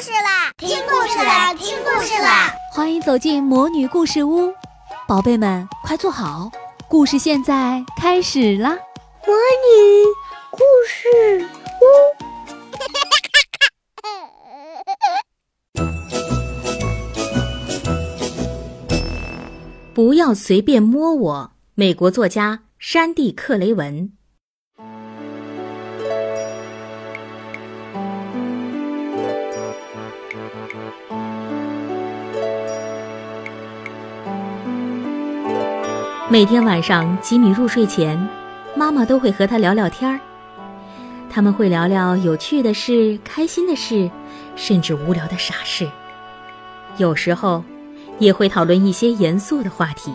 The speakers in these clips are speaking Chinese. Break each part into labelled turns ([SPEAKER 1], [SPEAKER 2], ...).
[SPEAKER 1] 事啦！听故事啦！听故事啦！
[SPEAKER 2] 欢迎走进魔女故事屋，宝贝们快坐好，故事现在开始啦！
[SPEAKER 3] 魔女故事
[SPEAKER 4] 屋，不要随便摸我。美国作家山地·克雷文。每天晚上，吉米入睡前，妈妈都会和他聊聊天儿。他们会聊聊有趣的事、开心的事，甚至无聊的傻事。有时候，也会讨论一些严肃的话题。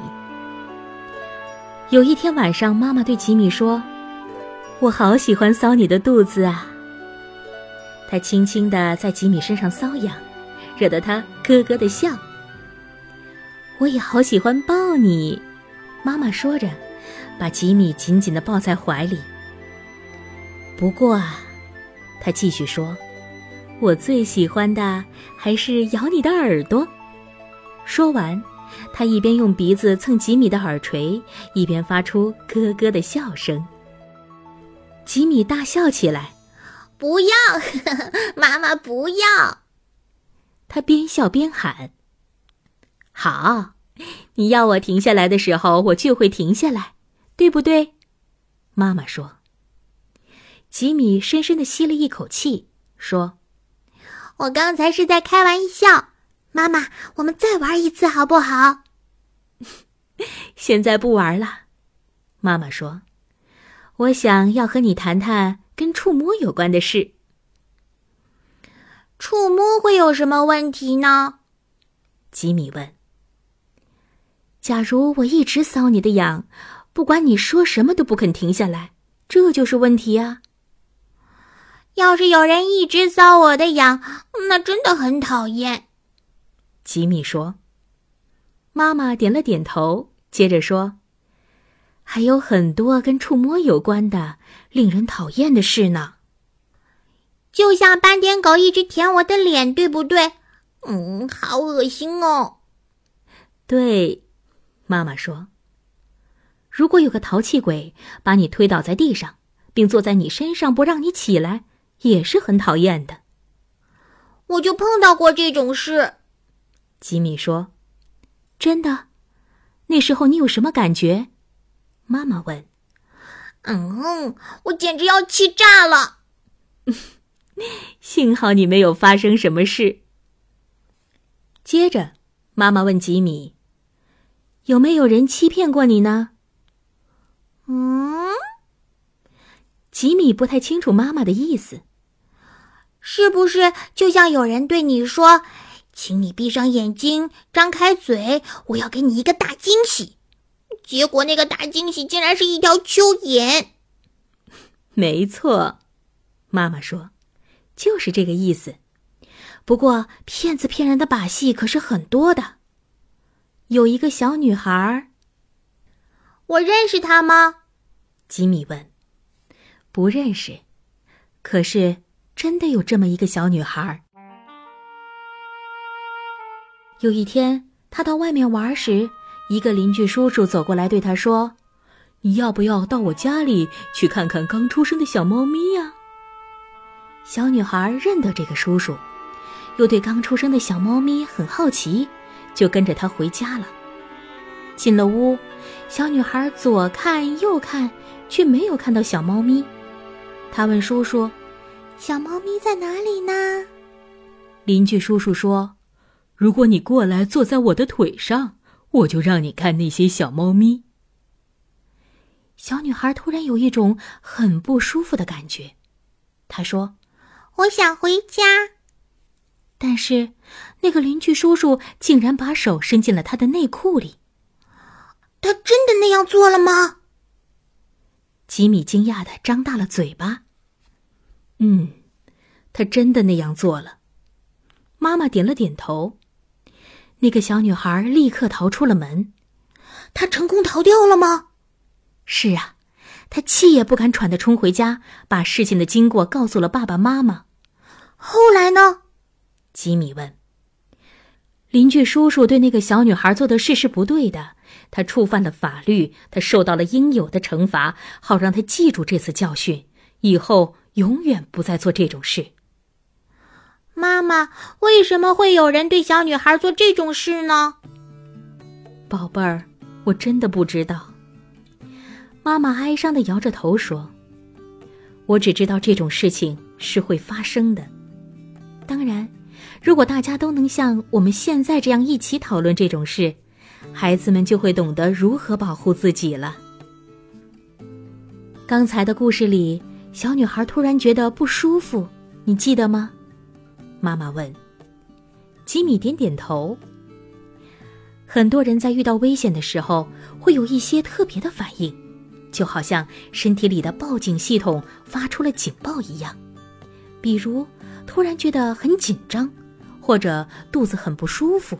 [SPEAKER 4] 有一天晚上，妈妈对吉米说：“我好喜欢搔你的肚子啊。”她轻轻地在吉米身上搔痒，惹得他咯咯的笑。我也好喜欢抱你。妈妈说着，把吉米紧紧地抱在怀里。不过啊，她继续说：“我最喜欢的还是咬你的耳朵。”说完，她一边用鼻子蹭吉米的耳垂，一边发出咯咯的笑声。吉米大笑起来：“
[SPEAKER 1] 不要，呵 呵妈妈不要！”
[SPEAKER 4] 他边笑边喊：“好。” 你要我停下来的时候，我就会停下来，对不对？妈妈说。吉米深深的吸了一口气，说：“
[SPEAKER 1] 我刚才是在开玩笑。妈妈，我们再玩一次好不好？”
[SPEAKER 4] 现在不玩了，妈妈说。我想要和你谈谈跟触摸有关的事。
[SPEAKER 1] 触摸会有什么问题呢？
[SPEAKER 4] 吉米问。假如我一直搔你的痒，不管你说什么都不肯停下来，这就是问题啊。
[SPEAKER 1] 要是有人一直搔我的痒，那真的很讨厌。
[SPEAKER 4] 吉米说。妈妈点了点头，接着说：“还有很多跟触摸有关的令人讨厌的事呢。
[SPEAKER 1] 就像斑点狗一直舔我的脸，对不对？嗯，好恶心哦。
[SPEAKER 4] 对。”妈妈说：“如果有个淘气鬼把你推倒在地上，并坐在你身上不让你起来，也是很讨厌的。”
[SPEAKER 1] 我就碰到过这种事。
[SPEAKER 4] 吉米说：“真的？那时候你有什么感觉？”妈妈问。
[SPEAKER 1] “嗯，我简直要气炸了。”
[SPEAKER 4] 幸好你没有发生什么事。接着，妈妈问吉米。有没有人欺骗过你呢？
[SPEAKER 1] 嗯，
[SPEAKER 4] 吉米不太清楚妈妈的意思。
[SPEAKER 1] 是不是就像有人对你说：“请你闭上眼睛，张开嘴，我要给你一个大惊喜。”结果那个大惊喜竟然是一条蚯蚓。
[SPEAKER 4] 没错，妈妈说，就是这个意思。不过骗子骗人的把戏可是很多的。有一个小女孩。
[SPEAKER 1] 我认识她吗？
[SPEAKER 4] 吉米问。不认识，可是真的有这么一个小女孩。有一天，他到外面玩时，一个邻居叔叔走过来对他说：“你要不要到我家里去看看刚出生的小猫咪呀？”小女孩认得这个叔叔，又对刚出生的小猫咪很好奇。就跟着他回家了。进了屋，小女孩左看右看，却没有看到小猫咪。她问叔叔：“
[SPEAKER 1] 小猫咪在哪里呢？”
[SPEAKER 4] 邻居叔叔说：“如果你过来坐在我的腿上，我就让你看那些小猫咪。”小女孩突然有一种很不舒服的感觉，她说：“
[SPEAKER 1] 我想回家。”
[SPEAKER 4] 但是，那个邻居叔叔竟然把手伸进了他的内裤里。
[SPEAKER 1] 他真的那样做了吗？
[SPEAKER 4] 吉米惊讶的张大了嘴巴。嗯，他真的那样做了。妈妈点了点头。那个小女孩立刻逃出了门。
[SPEAKER 1] 她成功逃掉了吗？
[SPEAKER 4] 是啊，她气也不敢喘的冲回家，把事情的经过告诉了爸爸妈妈。
[SPEAKER 1] 后来呢？
[SPEAKER 4] 吉米问。邻居叔叔对那个小女孩做的事是不对的，她触犯了法律，她受到了应有的惩罚，好让她记住这次教训，以后永远不再做这种事。
[SPEAKER 1] 妈妈，为什么会有人对小女孩做这种事呢？
[SPEAKER 4] 宝贝儿，我真的不知道。妈妈哀伤的摇着头说：“我只知道这种事情是会发生的。当然。”如果大家都能像我们现在这样一起讨论这种事，孩子们就会懂得如何保护自己了。刚才的故事里，小女孩突然觉得不舒服，你记得吗？妈妈问。吉米点点头。很多人在遇到危险的时候会有一些特别的反应，就好像身体里的报警系统发出了警报一样，比如突然觉得很紧张。或者肚子很不舒服，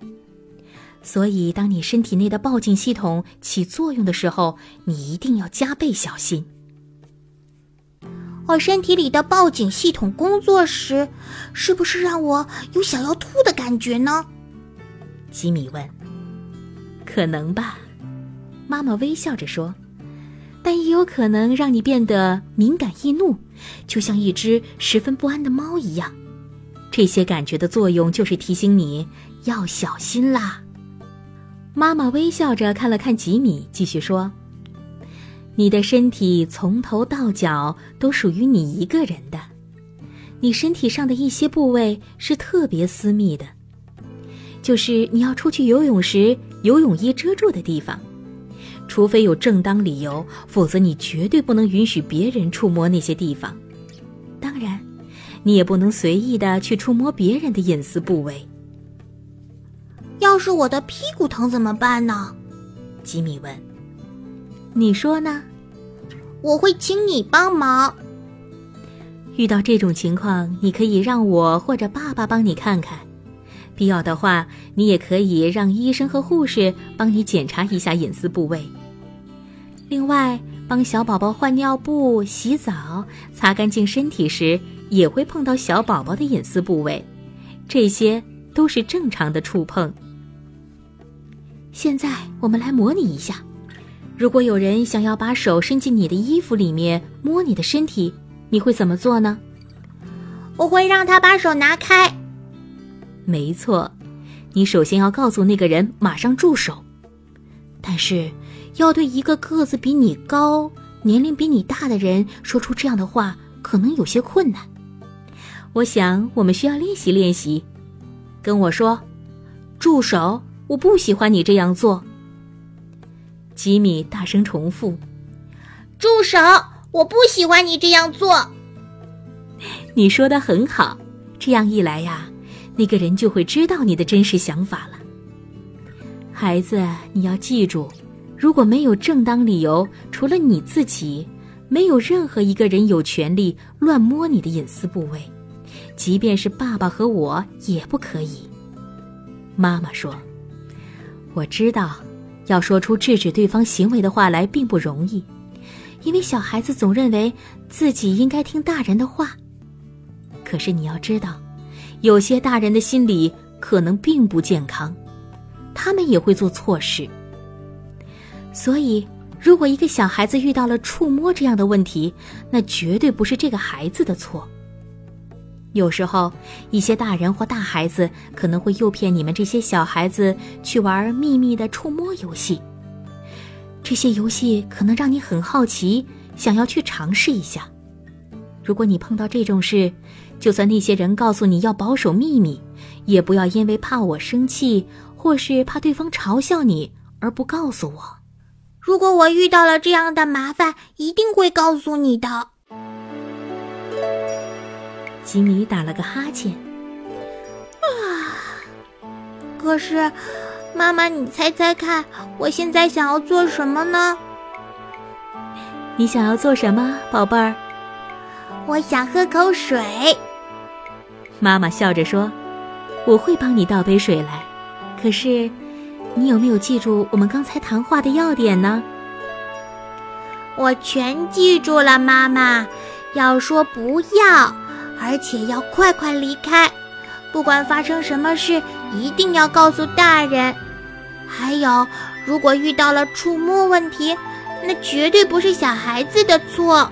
[SPEAKER 4] 所以当你身体内的报警系统起作用的时候，你一定要加倍小心。
[SPEAKER 1] 我身体里的报警系统工作时，是不是让我有想要吐的感觉呢？
[SPEAKER 4] 吉米问。可能吧，妈妈微笑着说。但也有可能让你变得敏感易怒，就像一只十分不安的猫一样。这些感觉的作用就是提醒你要小心啦。妈妈微笑着看了看吉米，继续说：“你的身体从头到脚都属于你一个人的，你身体上的一些部位是特别私密的，就是你要出去游泳时游泳衣遮住的地方，除非有正当理由，否则你绝对不能允许别人触摸那些地方。当然。”你也不能随意的去触摸别人的隐私部位。
[SPEAKER 1] 要是我的屁股疼怎么办呢？
[SPEAKER 4] 吉米问。你说呢？
[SPEAKER 1] 我会请你帮忙。
[SPEAKER 4] 遇到这种情况，你可以让我或者爸爸帮你看看。必要的话，你也可以让医生和护士帮你检查一下隐私部位。另外，帮小宝宝换尿布、洗澡、擦干净身体时。也会碰到小宝宝的隐私部位，这些都是正常的触碰。现在我们来模拟一下，如果有人想要把手伸进你的衣服里面摸你的身体，你会怎么做呢？
[SPEAKER 1] 我会让他把手拿开。
[SPEAKER 4] 没错，你首先要告诉那个人马上住手，但是要对一个个子比你高、年龄比你大的人说出这样的话，可能有些困难。我想，我们需要练习练习。跟我说，住手！我不喜欢你这样做。吉米大声重复：“
[SPEAKER 1] 住手！我不喜欢你这样做。”
[SPEAKER 4] 你说的很好，这样一来呀，那个人就会知道你的真实想法了。孩子，你要记住，如果没有正当理由，除了你自己，没有任何一个人有权利乱摸你的隐私部位。即便是爸爸和我也不可以。妈妈说：“我知道，要说出制止对方行为的话来并不容易，因为小孩子总认为自己应该听大人的话。可是你要知道，有些大人的心理可能并不健康，他们也会做错事。所以，如果一个小孩子遇到了触摸这样的问题，那绝对不是这个孩子的错。”有时候，一些大人或大孩子可能会诱骗你们这些小孩子去玩秘密的触摸游戏。这些游戏可能让你很好奇，想要去尝试一下。如果你碰到这种事，就算那些人告诉你要保守秘密，也不要因为怕我生气，或是怕对方嘲笑你而不告诉我。
[SPEAKER 1] 如果我遇到了这样的麻烦，一定会告诉你的。
[SPEAKER 4] 吉米打了个哈欠。
[SPEAKER 1] 啊！可是，妈妈，你猜猜看，我现在想要做什么呢？
[SPEAKER 4] 你想要做什么，宝贝儿？
[SPEAKER 1] 我想喝口水。
[SPEAKER 4] 妈妈笑着说：“我会帮你倒杯水来。可是，你有没有记住我们刚才谈话的要点呢？”
[SPEAKER 1] 我全记住了，妈妈。要说不要。而且要快快离开，不管发生什么事，一定要告诉大人。还有，如果遇到了触摸问题，那绝对不是小孩子的错。